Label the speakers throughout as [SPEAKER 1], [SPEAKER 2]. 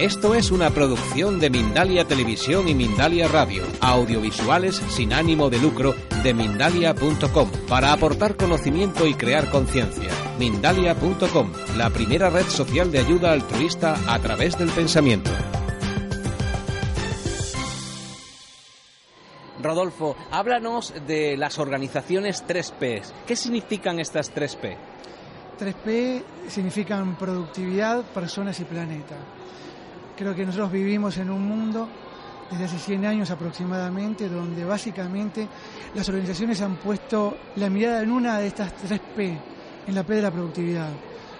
[SPEAKER 1] Esto es una producción de Mindalia Televisión y Mindalia Radio, audiovisuales sin ánimo de lucro de mindalia.com, para aportar conocimiento y crear conciencia. Mindalia.com, la primera red social de ayuda altruista a través del pensamiento. Rodolfo, háblanos de las organizaciones 3P. ¿Qué significan estas 3P?
[SPEAKER 2] 3P significan productividad, personas y planeta. Creo que nosotros vivimos en un mundo desde hace 100 años aproximadamente, donde básicamente las organizaciones han puesto la mirada en una de estas tres P, en la P de la productividad,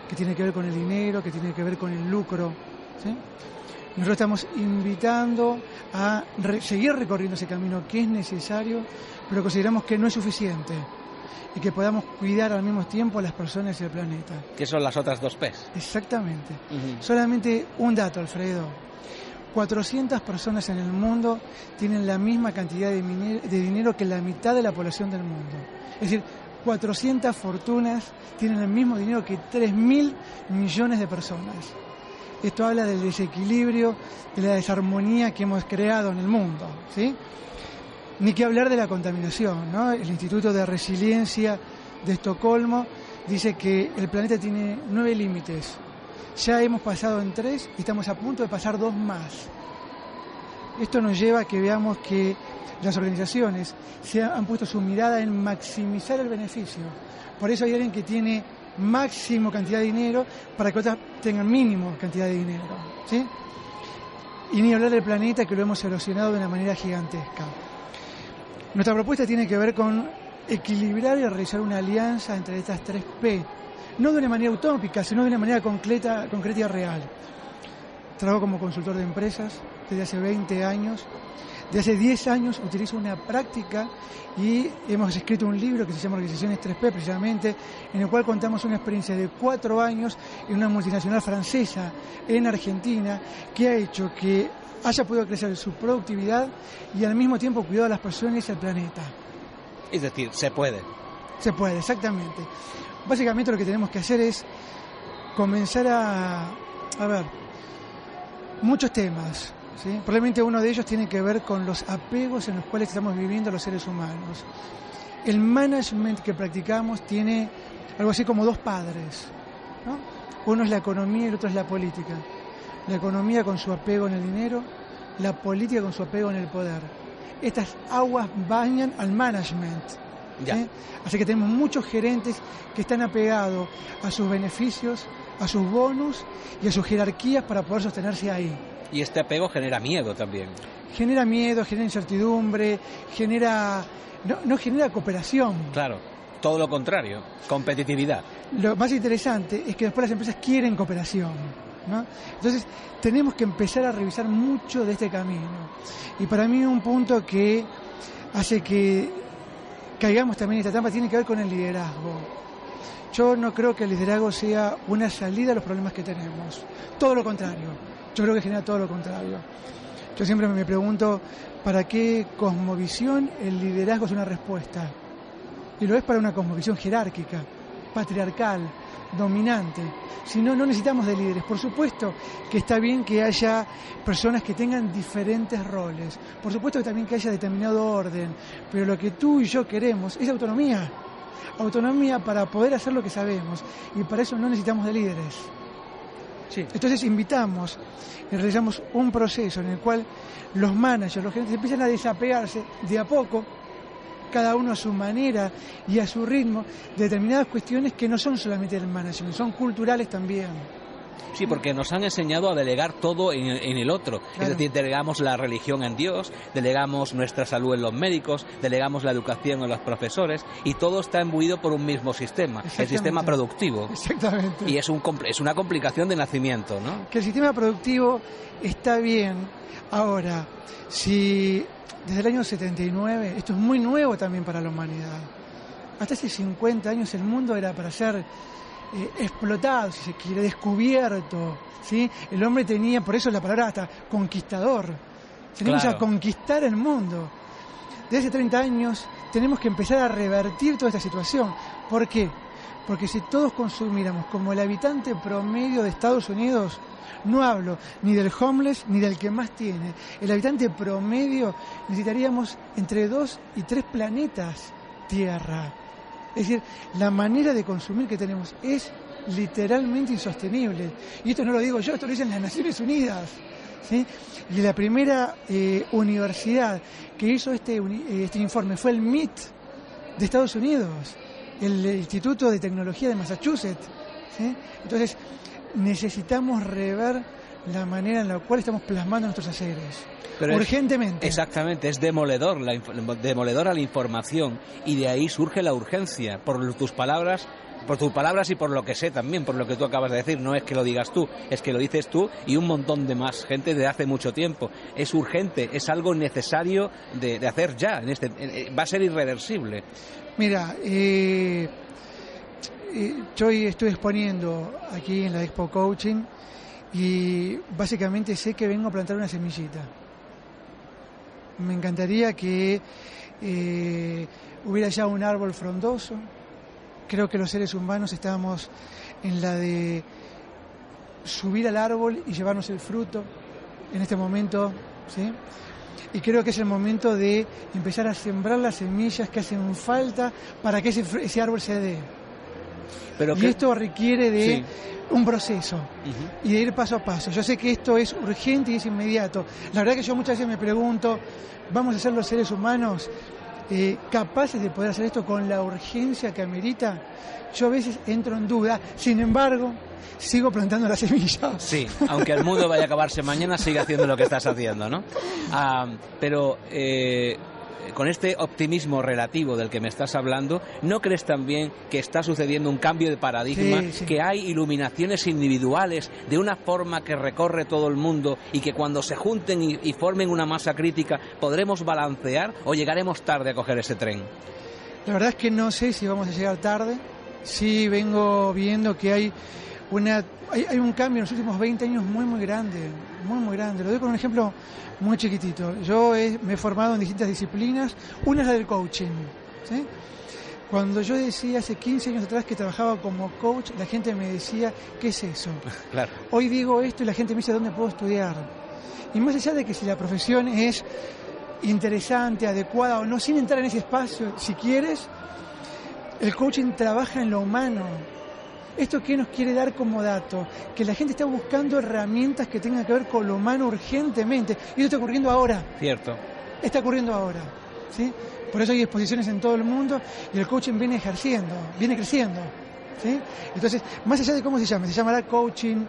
[SPEAKER 2] que tiene que ver con el dinero, que tiene que ver con el lucro. Nosotros estamos invitando a seguir recorriendo ese camino que es necesario, pero consideramos que no es suficiente y que podamos cuidar al mismo tiempo a las personas y el planeta.
[SPEAKER 1] ¿Qué son las otras dos P?
[SPEAKER 2] Exactamente. Solamente un dato, Alfredo. 400 personas en el mundo tienen la misma cantidad de, de dinero que la mitad de la población del mundo. Es decir, 400 fortunas tienen el mismo dinero que 3.000 millones de personas. Esto habla del desequilibrio, de la desarmonía que hemos creado en el mundo. ¿sí? Ni que hablar de la contaminación, ¿no? El Instituto de Resiliencia de Estocolmo dice que el planeta tiene nueve límites. Ya hemos pasado en tres y estamos a punto de pasar dos más. Esto nos lleva a que veamos que las organizaciones han puesto su mirada en maximizar el beneficio. Por eso hay alguien que tiene máximo cantidad de dinero para que otras tengan mínimo cantidad de dinero. ¿sí? Y ni hablar del planeta que lo hemos erosionado de una manera gigantesca. Nuestra propuesta tiene que ver con equilibrar y realizar una alianza entre estas tres P, no de una manera utópica, sino de una manera concreta, concreta y real. Trabajo como consultor de empresas desde hace 20 años. De hace 10 años utilizo una práctica y hemos escrito un libro que se llama Organizaciones 3P precisamente, en el cual contamos una experiencia de cuatro años en una multinacional francesa en Argentina que ha hecho que haya podido crecer su productividad y al mismo tiempo cuidado a las personas y al planeta.
[SPEAKER 1] Es decir, se puede.
[SPEAKER 2] Se puede, exactamente. Básicamente lo que tenemos que hacer es comenzar a, a ver, muchos temas. ¿Sí? Probablemente uno de ellos tiene que ver con los apegos en los cuales estamos viviendo los seres humanos. El management que practicamos tiene algo así como dos padres. ¿no? Uno es la economía y el otro es la política la economía con su apego en el dinero, la política con su apego en el poder. Estas aguas bañan al management. ¿eh? Así que tenemos muchos gerentes que están apegados a sus beneficios, a sus bonus y a sus jerarquías para poder sostenerse ahí.
[SPEAKER 1] Y este apego genera miedo también.
[SPEAKER 2] Genera miedo, genera incertidumbre, genera no, no genera cooperación.
[SPEAKER 1] Claro, todo lo contrario, competitividad.
[SPEAKER 2] Lo más interesante es que después las empresas quieren cooperación. Entonces tenemos que empezar a revisar mucho de este camino. Y para mí un punto que hace que caigamos también en esta etapa tiene que ver con el liderazgo. Yo no creo que el liderazgo sea una salida a los problemas que tenemos. Todo lo contrario. Yo creo que genera todo lo contrario. Yo siempre me pregunto, ¿para qué cosmovisión el liderazgo es una respuesta? Y lo es para una cosmovisión jerárquica, patriarcal, dominante. Si no, no necesitamos de líderes. Por supuesto que está bien que haya personas que tengan diferentes roles. Por supuesto que también que haya determinado orden. Pero lo que tú y yo queremos es autonomía. Autonomía para poder hacer lo que sabemos. Y para eso no necesitamos de líderes. Entonces invitamos realizamos un proceso en el cual los managers, los gerentes empiezan a desapegarse de a poco cada uno a su manera y a su ritmo, determinadas cuestiones que no son solamente del management, son culturales también.
[SPEAKER 1] Sí, porque nos han enseñado a delegar todo en, el otro. Es decir, delegamos la religión en Dios, delegamos nuestra salud en los médicos, delegamos la educación en los profesores y todo está embuido por un mismo sistema, el sistema productivo.
[SPEAKER 2] Exactamente.
[SPEAKER 1] Y es, un, es una complicación de nacimiento, ¿no?
[SPEAKER 2] Que el sistema productivo está bien. Ahora, si desde el año 79, esto es muy nuevo también para la humanidad. Hasta hace 50 años el mundo era para ser eh, explotado, si se quiere, descubierto. ¿sí? El hombre tenía, por eso la palabra hasta conquistador. Tenemos a conquistar el mundo. Desde hace 30 años tenemos que empezar a revertir toda esta situación. ¿Por qué? Porque si todos consumiéramos como el habitante promedio de Estados Unidos, no hablo ni del homeless ni del que más tiene. El habitante promedio necesitaríamos entre dos y tres planetas Tierra. Es decir, la manera de consumir que tenemos es literalmente insostenible. Y esto no lo digo yo, esto lo dicen las Naciones Unidas. Y la primera eh, universidad que hizo este, eh, este informe fue el MIT de Estados Unidos, el Instituto de Tecnología de Massachusetts. Entonces, necesitamos rever la manera en la cual estamos plasmando nuestros haceres. urgentemente.
[SPEAKER 1] exactamente, es demoledor, la, demoledora la información y de ahí surge la urgencia. Por tus palabras, por tus palabras y por lo que sé también, por lo que tú acabas de decir. No es que lo digas tú, es que lo dices tú y un montón de más gente de hace mucho tiempo. Es urgente, es algo necesario de, hacer ya. En este, va a ser irreversible.
[SPEAKER 2] Mira, eh, eh, yo estoy exponiendo aquí en la Expo Coaching y básicamente sé que vengo a plantar una semillita. Me encantaría que eh, hubiera ya un árbol frondoso. Creo que los seres humanos estamos en la de subir al árbol y llevarnos el fruto en este momento, ¿sí? Y creo que es el momento de empezar a sembrar las semillas que hacen falta para que ese, ese árbol se dé y esto requiere de un proceso y de ir paso a paso. Yo sé que esto es urgente y es inmediato. La verdad que yo muchas veces me pregunto, ¿vamos a ser los seres humanos eh, capaces de poder hacer esto con la urgencia que amerita? Yo a veces entro en duda, sin embargo, sigo plantando la semilla.
[SPEAKER 1] Sí, aunque el mundo vaya a acabarse mañana, sigue haciendo lo que estás haciendo, ¿no? Ah, pero eh, con este optimismo relativo del que me estás hablando, ¿no crees también que está sucediendo un cambio de paradigma, que hay iluminaciones individuales de una forma que recorre todo el mundo y que cuando se junten y, formen una masa crítica podremos balancear o llegaremos tarde a coger ese tren?
[SPEAKER 2] La verdad es que no sé si vamos a llegar tarde. Sí vengo viendo que hay una hay, un cambio en los últimos 20 años muy muy grande, muy muy grande. Lo doy con un ejemplo muy chiquitito. Yo me he formado en distintas disciplinas, una es la del coaching. Cuando yo decía hace 15 años atrás que trabajaba como coach, la gente me decía, ¿qué es eso?
[SPEAKER 1] Claro.
[SPEAKER 2] Hoy digo esto y la gente me dice, ¿dónde puedo estudiar? Y más allá de que si la profesión es interesante, adecuada o no, sin entrar en ese espacio, si quieres, el coaching trabaja en lo humano ¿Esto qué nos quiere dar como dato? Que la gente está buscando herramientas que tengan que ver con lo humano urgentemente. Y esto está ocurriendo ahora.
[SPEAKER 1] Cierto.
[SPEAKER 2] Está ocurriendo ahora. ¿sí? Por eso hay exposiciones en todo el mundo y el coaching viene ejerciendo, viene creciendo. ¿sí? Entonces, más allá de cómo se llama, se llamará coaching,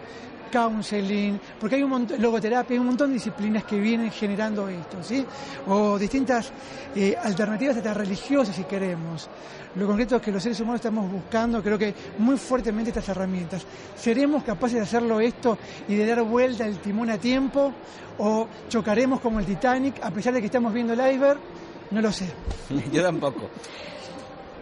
[SPEAKER 2] counseling, porque hay un montón, logoterapia, hay un montón de disciplinas que vienen generando esto, ¿sí? O distintas eh, alternativas hasta religiosas, si queremos. Lo concreto es que los seres humanos estamos buscando, creo que muy fuertemente estas herramientas. ¿Seremos capaces de hacerlo esto y de dar vuelta el timón a tiempo? ¿O chocaremos como el Titanic a pesar de que estamos viendo el iceberg? No lo sé.
[SPEAKER 1] Yo tampoco.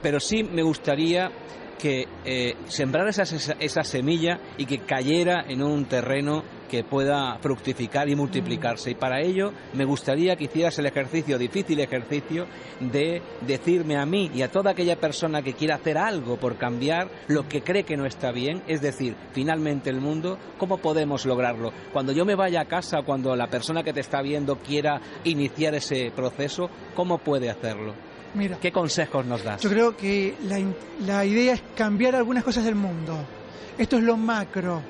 [SPEAKER 1] Pero sí me gustaría que eh, sembrar esa, esa, semilla y que cayera en un terreno que pueda fructificar y multiplicarse. Y para ello me gustaría que hicieras el ejercicio, difícil ejercicio, de decirme a mí y a toda aquella persona que quiera hacer algo por cambiar lo que cree que no está bien, es decir, finalmente el mundo, ¿cómo podemos lograrlo? Cuando yo me vaya a casa, cuando la persona que te está viendo quiera iniciar ese proceso, ¿cómo puede hacerlo?
[SPEAKER 2] Mira,
[SPEAKER 1] ¿Qué consejos nos das?
[SPEAKER 2] Yo creo que la, la idea es cambiar algunas cosas del mundo. Esto es lo macro.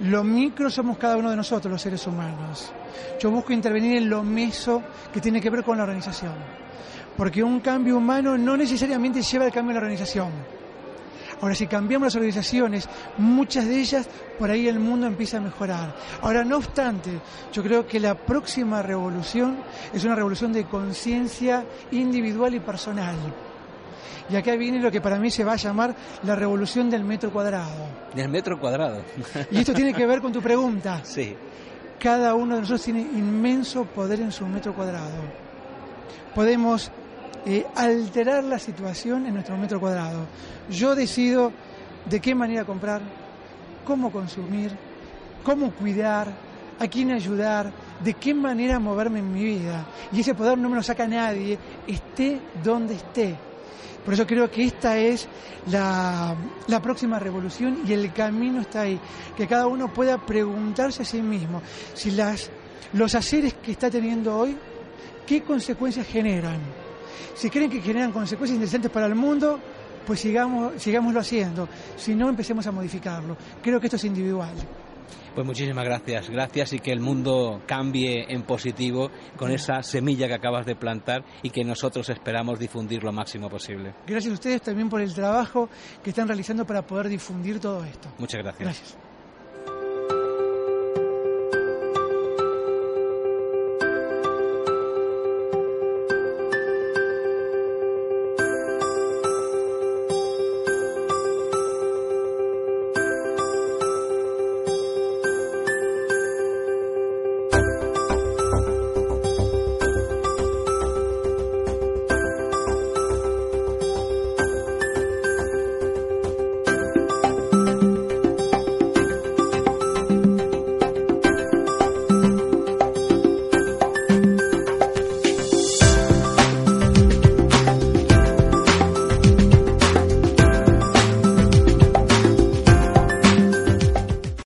[SPEAKER 2] Lo micro somos cada uno de nosotros, los seres humanos. Yo busco intervenir en lo meso que tiene que ver con la organización. Porque un cambio humano no necesariamente lleva al cambio de la organización Ahora, si cambiamos las organizaciones, muchas de ellas, por ahí el mundo empieza a mejorar. Ahora, no obstante, yo creo que la próxima revolución es una revolución de conciencia individual y personal. Y acá viene lo que para mí se va a llamar la revolución del metro cuadrado.
[SPEAKER 1] Del metro cuadrado.
[SPEAKER 2] Y esto tiene que ver con tu pregunta.
[SPEAKER 1] Sí.
[SPEAKER 2] Cada uno de nosotros tiene inmenso poder en su metro cuadrado. Podemos eh, alterar la situación en nuestro metro cuadrado. Yo decido de qué manera comprar, cómo consumir, cómo cuidar, a quién ayudar, de qué manera moverme en mi vida. Y ese poder no me lo saca nadie, esté donde esté. Por eso creo que esta es la, próxima revolución y el camino está ahí. Que cada uno pueda preguntarse a sí mismo si las, los haceres que está teniendo hoy, qué consecuencias generan. Si creen que generan consecuencias interesantes para el mundo, pues sigamos, sigámoslo haciendo. Si no, empecemos a modificarlo. Creo que esto es individual.
[SPEAKER 1] Pues muchísimas gracias, gracias y que el mundo cambie en positivo con esa semilla que acabas de plantar y que nosotros esperamos difundir lo máximo posible.
[SPEAKER 2] Gracias a ustedes también por el trabajo que están realizando para poder difundir todo esto.
[SPEAKER 1] Muchas gracias.
[SPEAKER 2] Gracias.